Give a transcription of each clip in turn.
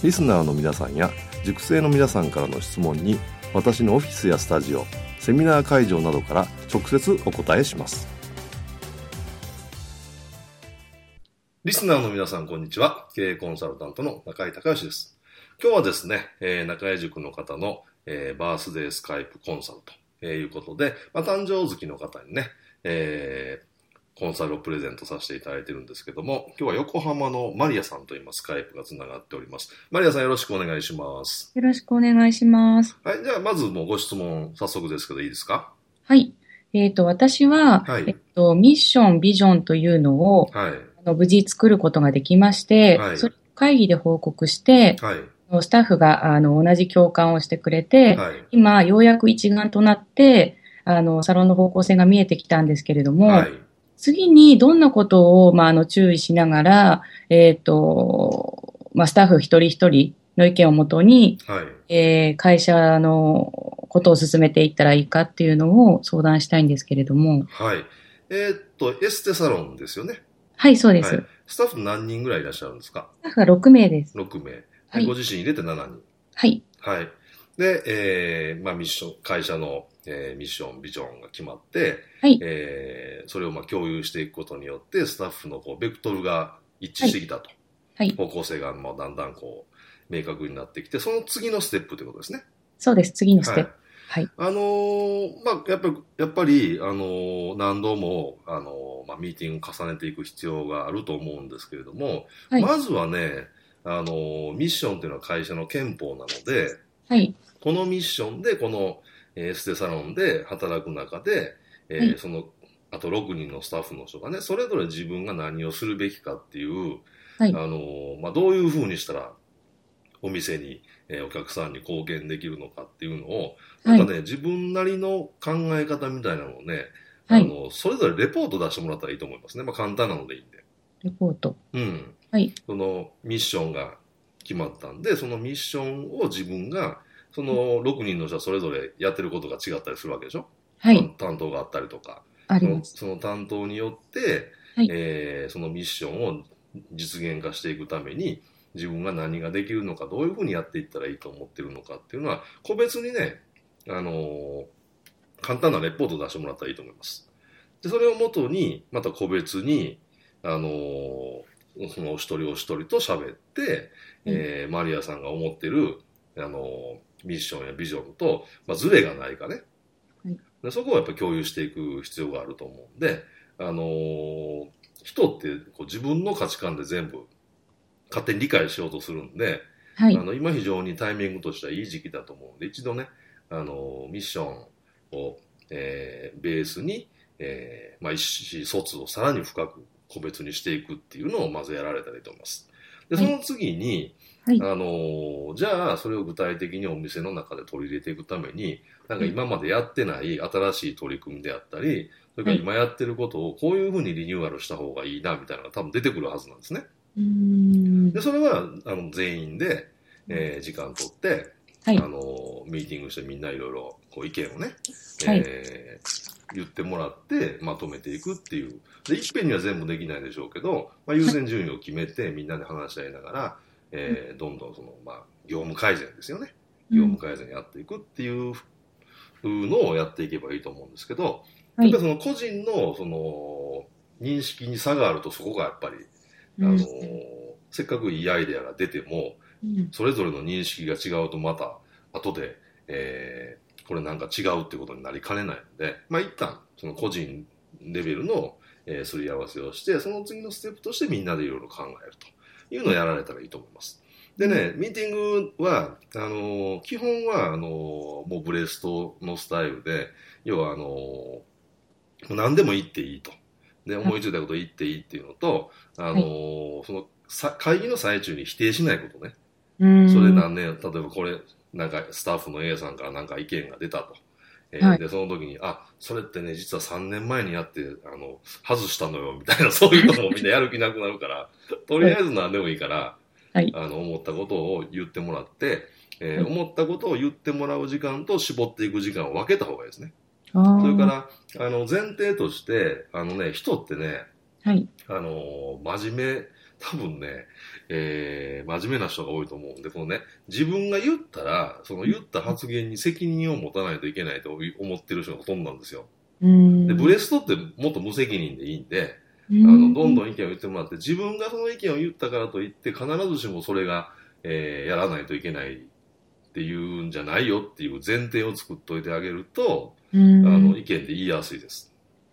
リスナーの皆さんや塾生の皆さんからの質問に私のオフィスやスタジオセミナー会場などから直接お答えします。リスナーの皆さんこんにちは。経営コンサルタントの中井隆義です。今日はですね、えー、中井塾の方の、えー、バースデースカイプコンサルということで、まあ、誕生月の方にね、えー、コンサルをプレゼントさせていただいてるんですけども、今日は横浜のマリアさんといいます、スカイプがつながっております。マリアさんよろしくお願いします。よろしくお願いします。はい、じゃあまずもうご質問早速ですけどいいですか？はい。えっ、ー、と、私は、はい、えっと、ミッション、ビジョンというのを、はい、あの無事作ることができまして、はい、それ会議で報告して、はい、スタッフがあの同じ共感をしてくれて、はい、今、ようやく一丸となって、あの、サロンの方向性が見えてきたんですけれども、はい、次にどんなことを、まあ、あの、注意しながら、えっ、ー、と、まあ、スタッフ一人一人の意見をもとに、はい、えー、会社のことを進めていったらいいかっていうのを相談したいんですけれども。はい。えー、っと、エステサロンですよね。はい、そうです、はい、スタッフ何人ぐらいいらっしゃるんですか？スタッフが6名です。6名。はい、ご自身入れて7人。はい。はい。で、えー、まあミッション、会社の、えー、ミッション、ビジョンが決まって、はい。えー、それをまあ共有していくことによって、スタッフのこう、ベクトルが一致してきたと。はい。方向性がまあだんだんこう、明確になってきて、その次のステップということですね。そうです、次のステップ。はい。はい、あのー、まあ、やっぱり、やっぱり、あのー、何度も、あのー、まあ、ミーティングを重ねていく必要があると思うんですけれども、はい、まずはね、あの、ミッションというのは会社の憲法なので、はい。このミッションで、この、エステサロンで働く中で、えー、はい、その、あと6人のスタッフの人がね、それぞれ自分が何をするべきかっていう、はい、あの、まあ、どういうふうにしたら、お店に、えー、お客さんに貢献できるのかっていうのを、なんかね、自分なりの考え方みたいなのをね、あの、それぞれレポート出してもらったらいいと思いますね。まあ、簡単なのでいいんで。レポート。うん。はい、そのミッションが決まったんで、そのミッションを自分が、その6人の人はそれぞれやってることが違ったりするわけでしょ？はい。担当があったりとか。ありますその担当によって、はい、えー、そのミッションを実現化していくために、自分が何ができるのか、どういうふうにやっていったらいいと思ってるのかっていうのは、個別にね、あのー、簡単なレポートを出してもらったらいいと思います。で、それをもとに、また個別に、あのー、そのお一人お一人と喋って、うん、えー、マリアさんが思ってる、あの、ミッションやビジョンと、まあ、ズレがないかね。はい、でそこをやっぱ共有していく必要があると思うんで、あのー、人ってこう自分の価値観で全部勝手に理解しようとするんで、はい、あの今非常にタイミングとしてはいい時期だと思うんで、一度ね、あのー、ミッションを、えー、ベースに、えーまあ、意思疎通をさらに深く個別にしていくっていうのをまずやられたらいいと思います。で、その次に、はい、あの、じゃあ、それを具体的にお店の中で取り入れていくために、なんか今までやってない新しい取り組みであったり、それから今やってることをこういうふうにリニューアルした方がいいな、みたいなのが多分出てくるはずなんですね。で、それは、あの、全員で、えー、時間取って、はい、あの、ミーティングしてみんないろいろ、こう、意見をね、はい、えー言ってもらってまとめていくっていう。で、いっぺんには全部できないでしょうけど、まあ、優先順位を決めてみんなで話し合いながら、えー、どんどんその、まあ、業務改善ですよね。業務改善やっていくっていうのをやっていけばいいと思うんですけど、やっぱりその個人のその認識に差があるとそこがやっぱり、あの、せっかくいいアイデアが出ても、それぞれの認識が違うとまた後で、えー、これなんか違うってことになりかねないので、まあ一旦その個人レベルの、えー、すり合わせをして、その次のステップとしてみんなでいろいろ考えるというのをやられたらいいと思います。でね、ミーティングは、あのー、基本は、あのー、もうブレストのスタイルで、要は、あのー、何でも言っていいと。で、思いついたこと言っていいっていうのと、あのその、会議の最中に否定しないことね。それ何年、例えばこれ、なんかスタッフの A さんからなんか意見が出たと。えーはい、で、その時に、あ、それってね、実は3年前にやって、あの、外したのよ、みたいな、そういうのもみんなやる気なくなるから、とりあえず何でもいいから、はい、あの、思ったことを言ってもらって、えー、思ったことを言ってもらう時間と絞っていく時間を分けた方がいいですね。それから、あの、前提として、あのね、人ってね、はい、あの、真面目、多分ね、えー、真面目な人が多いと思うんで、このね、自分が言ったら、その言った発言に責任を持たないといけないと思ってる人がほとんどなんですよ。で、ブレストってもっと無責任でいいんで、あの、どんどん意見を言ってもらって、自分がその意見を言ったからといって、必ずしもそれが、えー、やらないといけないっていうんじゃないよっていう前提を作っといてあげると、あの、意見で言いやすいです。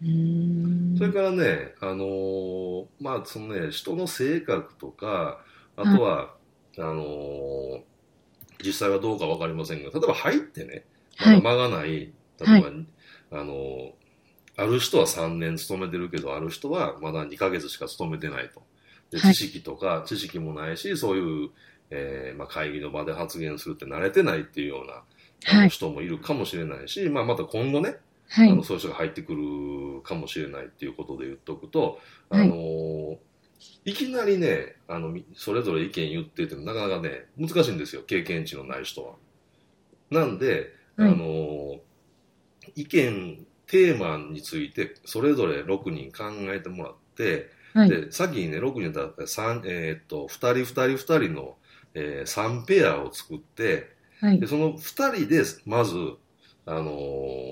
それからね、あのー、まあ、そのね、人の性格とか、あとは、はい、あのー、実際はどうかわかりませんが、例えば入ってね、まだ間がない、例えば、はい、あのー、ある人は3年勤めてるけど、ある人はまだ2ヶ月しか勤めてないと。で知識とか、知識もないし、そういう、えーまあ、会議の場で発言するって慣れてないっていうような、あの人もいるかもしれないし、まあ、また今後ね、はい、あのそういう人が入ってくるかもしれないっていうことで言っとくと、あのー、い、きなりねあのそれぞれ意見言っててもなかなかね難しいんですよ経験値のない人は。なんで、あのー、意見テーマについてそれぞれ6人考えてもらって、はい、で先にね6人だったら3、えー、っと2人2人2人の、えー、3ペアを作って、はい、でその2人でまず、あのー、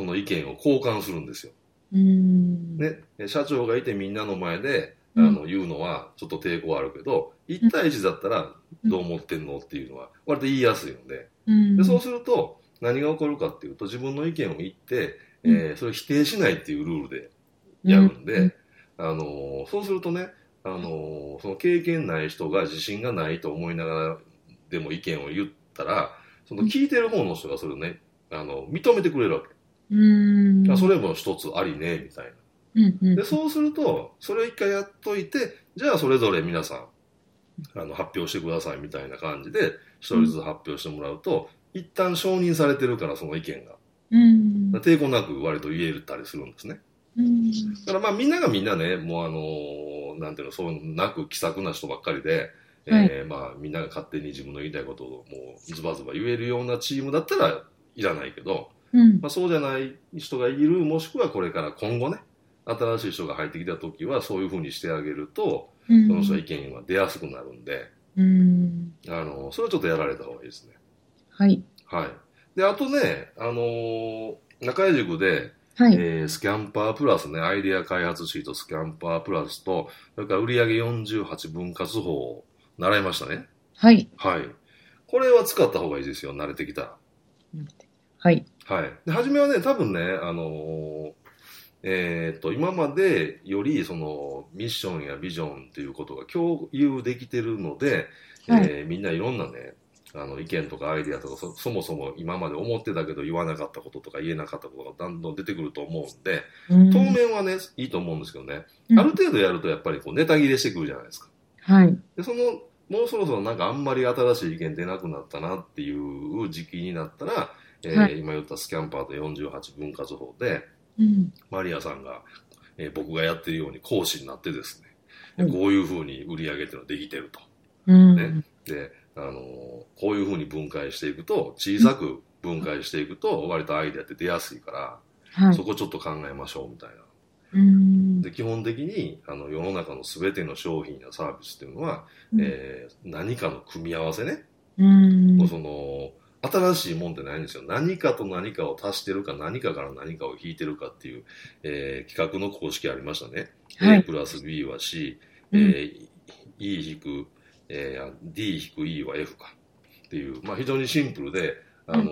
その意見を交換するんですよ。ね、社長がいてみんなの前であの言うのはちょっと抵抗あるけど、1対1だったらどう思ってんのっていうのは割と言いやすいので。でそうすると何が起こるかっていうと自分の意見を言って、えー、それを否定しないっていうルールでやるんで、あのそうするとね、あのその経験ない人が自信がないと思いながらでも意見を言ったらその聞いてる方の人がそれをねあの認めてくれるわけ。うん。それも一つありねみたいな。うんうん、でそうするとそれを一回やっといてじゃあそれぞれ皆さんあの発表してくださいみたいな感じで一人ずつ発表してもらうと、うん、一旦承認されてるからその意見が、うん、抵抗なく割と言えたりするんですね。うん、だからまあみんながみんなねもうあのー、なんていうのそうなく気さくな人ばっかりで、はい、えー、まあ、みんなが勝手に自分の言いたいことをもうズバズバ言えるようなチームだったらいらないけど、うん、まあ、そうじゃない人がいるもしくはこれから今後ね新しい人が入ってきた時はそういうふうにしてあげると、うん、その人は意見が出やすくなるんで、うん、あのそれはちょっとやられた方がいいですね。はい、はい、であとね、あのー、中井塾で、はいえー、スキャンパープラスね、アイデア開発シートスキャンパープラスと、それから売上48分割法を習いましたね。はい。はい。これは使った方がいいですよ、慣れてきたら。はい。はい。で、初めはね、多分ね、あのー、えっ、と、今までより、その、ミッションやビジョンっていうことが共有できてるので、はい、えー、みんないろんなね、あの、意見とかアイディアとかそ、そもそも今まで思ってたけど言わなかったこととか言えなかったことがどんどん出てくると思うんで、うん、当面はね、いいと思うんですけどね、うん、ある程度やるとやっぱりこうネタ切れしてくるじゃないですか。はい。で、その、もうそろそろなんかあんまり新しい意見出なくなったなっていう時期になったら、えー、はい、今言ったスキャンパーと48分割法で、うん、マリアさんが、えー、僕がやってるように講師になってですね、うん、こういうふうに売り上げっていうのができてると。うん、ね、で、あのー、こういうふうに分解していくと、小さく分解していくと、割とアイデアって出やすいから、はい、そこちょっと考えましょうみたいな。で基本的にあの世の中の全ての商品やサービスっていうのは、うん、えー、何かの組み合わせね、うん、その新しいもんってないんですよ。何かと何かを足してるか、何かから何かを引いてるかっていう、えー、企画の公式ありましたね。はい、A プラス B は C、うん、えー、E 引くえー、D-E は F かっていう、まあ、非常にシンプルで、あのー、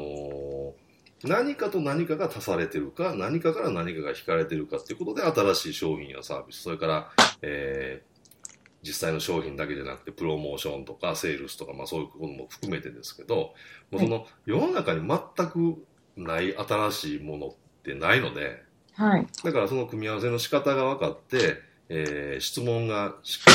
何かと何かが足されてるか、何かから何かが引かれてるかっていうことで、新しい商品やサービス、それから、えー、実際の商品だけじゃなくて、プロモーションとか、セールスとか、まあそういうことも含めてですけど、もうその、世の中に全くない新しいものってないので、はい。だからその組み合わせの仕方が分かって、えー、質問がしっか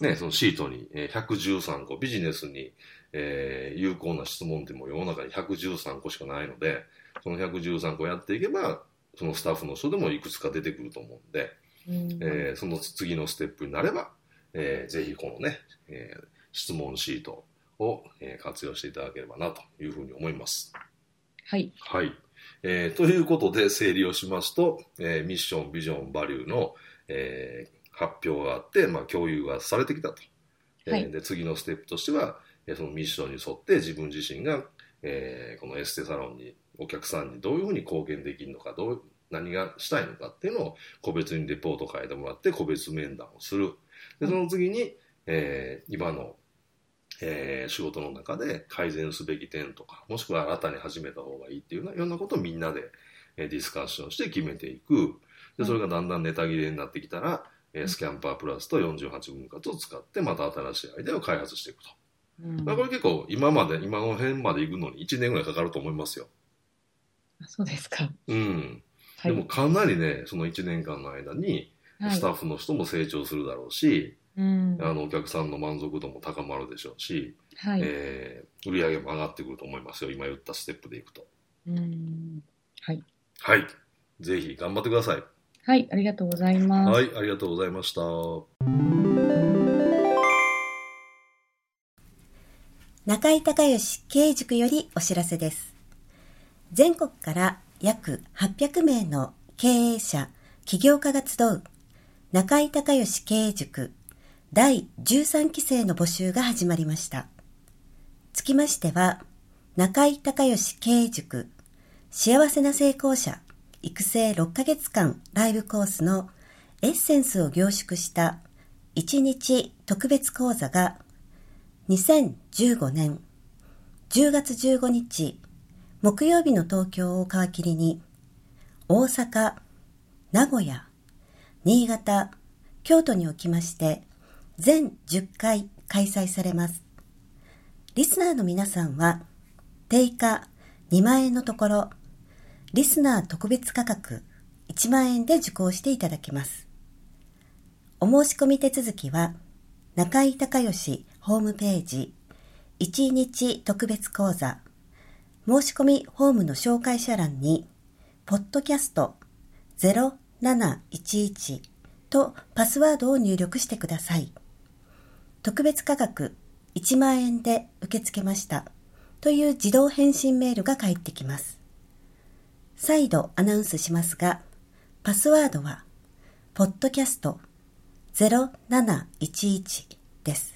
り、ね、そのシートに、えー、113個、ビジネスに、えー、有効な質問っても世の中に113個しかないので、その113個やっていけば、そのスタッフの人でもいくつか出てくると思うんで、うん、えー、その次のステップになれば、えー、ぜひこのね、えー、質問シートを、えー、活用していただければなというふうに思います。はい。はい。えー、ということで整理をしますと、えー、ミッション、ビジョン、バリューの、えー、発表があって、まあ、共有がされてきたと。はい、えー、で次のステップとしては、そのミッションに沿って自分自身が、えー、このエステサロンにお客さんにどういうふうに貢献できるのかどう何がしたいのかっていうのを個別にレポートを書いてもらって個別面談をする。でその次に、えー、今の、えー、仕事の中で改善すべき点とかもしくは新たに始めた方がいいっていうようなことをみんなで、えー、ディスカッションして決めていく。でそれがだんだんネタ切れになってきたら、えー、スキャンパープラスと48分割を使ってまた新しいアイデアを開発していくと。まあ、これ結構今まで、今の辺まで行くのに1年ぐらいかかると思いますよ。あそうですか。うん。はい、でもかなりね、その1年間の間に、スタッフの人も成長するだろうし、はい、あのお客さんの満足度も高まるでしょうし、はいえー、売り上げも上がってくると思いますよ、今言ったステップでいくと。うんはい。はい。ぜひ頑張ってください。はい、ありがとうございます。はい、ありがとうございました。中井隆義経営塾よりお知らせです。全国から約800名の経営者、起業家が集う中井隆義経営塾第13期生の募集が始まりました。つきましては、中井隆義経営塾幸せな成功者育成6ヶ月間ライブコースのエッセンスを凝縮した1日特別講座が2015年10月15日木曜日の東京を皮切りに大阪、名古屋、新潟、京都におきまして全10回開催されます。リスナーの皆さんは定価2万円のところリスナー特別価格1万円で受講していただけます。お申し込み手続きは中井隆義ホームページ、1日特別講座、申し込みホームの紹介者欄に、ポッドキャスト0711とパスワードを入力してください。特別価格1万円で受け付けましたという自動返信メールが返ってきます。再度アナウンスしますが、パスワードは、ポッドキャスト0711です。